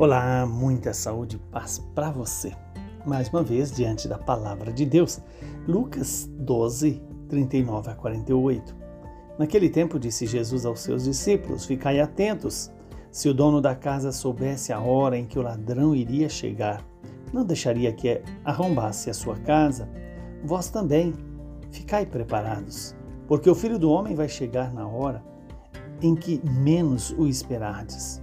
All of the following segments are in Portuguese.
Olá, muita saúde e paz para você. Mais uma vez, diante da palavra de Deus, Lucas 12, 39 a 48. Naquele tempo, disse Jesus aos seus discípulos: Ficai atentos. Se o dono da casa soubesse a hora em que o ladrão iria chegar, não deixaria que arrombasse a sua casa. Vós também, ficai preparados, porque o filho do homem vai chegar na hora em que menos o esperardes.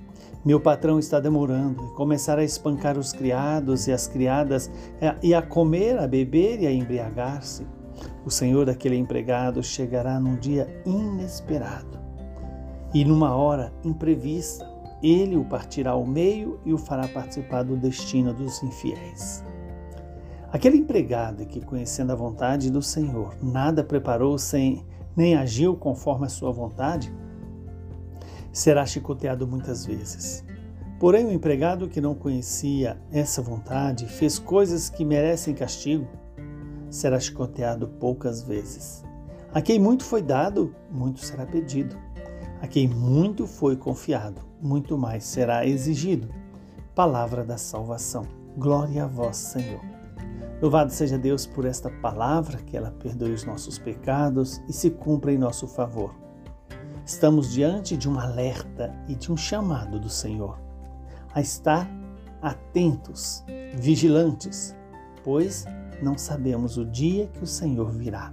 meu patrão está demorando e começar a espancar os criados e as criadas e a comer, a beber e a embriagar-se. O senhor daquele empregado chegará num dia inesperado e numa hora imprevista. Ele o partirá ao meio e o fará participar do destino dos infiéis. Aquele empregado que, conhecendo a vontade do Senhor, nada preparou sem nem agiu conforme a sua vontade, será chicoteado muitas vezes. Porém, o empregado que não conhecia essa vontade fez coisas que merecem castigo, será chicoteado poucas vezes. A quem muito foi dado, muito será pedido. A quem muito foi confiado, muito mais será exigido. Palavra da salvação. Glória a vós, Senhor. Louvado seja Deus por esta palavra, que ela perdoe os nossos pecados e se cumpra em nosso favor. Estamos diante de um alerta e de um chamado do Senhor a estar atentos, vigilantes, pois não sabemos o dia que o Senhor virá.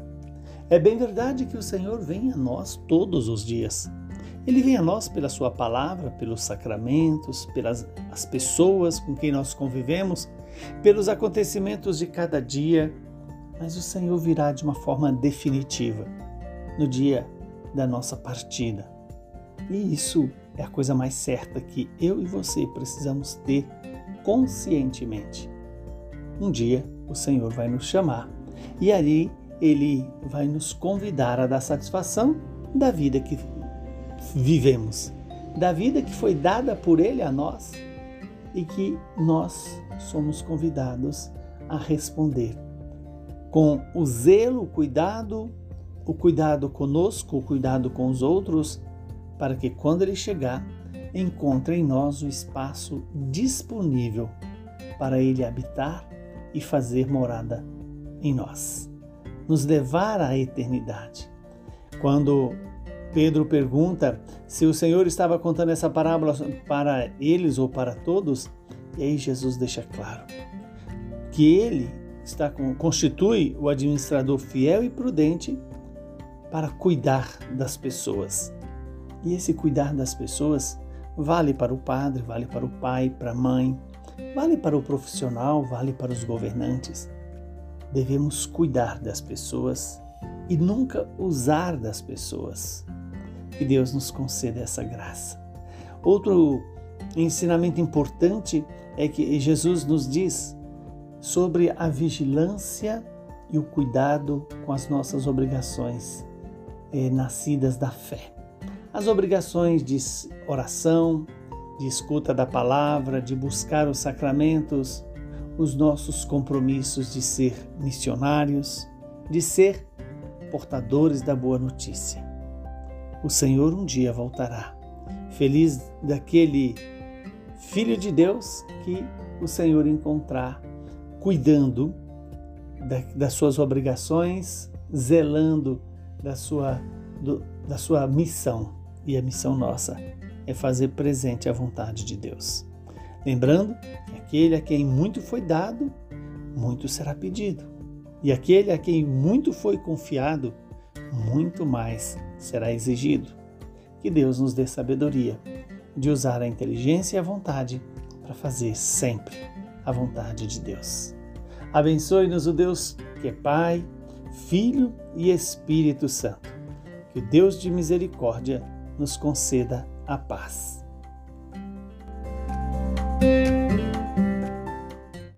É bem verdade que o Senhor vem a nós todos os dias. Ele vem a nós pela Sua palavra, pelos sacramentos, pelas as pessoas com quem nós convivemos, pelos acontecimentos de cada dia, mas o Senhor virá de uma forma definitiva no dia da nossa partida. E isso é a coisa mais certa que eu e você precisamos ter conscientemente. Um dia o Senhor vai nos chamar e ali ele vai nos convidar a dar satisfação da vida que vivemos, da vida que foi dada por ele a nós e que nós somos convidados a responder com o zelo, o cuidado o cuidado conosco, o cuidado com os outros, para que quando ele chegar, encontre em nós o espaço disponível para ele habitar e fazer morada em nós, nos levar à eternidade. Quando Pedro pergunta se o Senhor estava contando essa parábola para eles ou para todos, e aí Jesus deixa claro que ele está constitui o administrador fiel e prudente para cuidar das pessoas. E esse cuidar das pessoas vale para o padre, vale para o pai, para a mãe, vale para o profissional, vale para os governantes. Devemos cuidar das pessoas e nunca usar das pessoas. Que Deus nos conceda essa graça. Outro ensinamento importante é que Jesus nos diz sobre a vigilância e o cuidado com as nossas obrigações nascidas da fé. As obrigações de oração, de escuta da palavra, de buscar os sacramentos, os nossos compromissos de ser missionários, de ser portadores da boa notícia. O Senhor um dia voltará. Feliz daquele filho de Deus que o Senhor encontrar cuidando das suas obrigações, zelando da sua, do, da sua missão. E a missão nossa é fazer presente a vontade de Deus. Lembrando que aquele a quem muito foi dado, muito será pedido. E aquele a quem muito foi confiado, muito mais será exigido. Que Deus nos dê sabedoria de usar a inteligência e a vontade para fazer sempre a vontade de Deus. Abençoe-nos o Deus que é Pai, Filho e Espírito Santo. Que o Deus de misericórdia nos conceda a paz.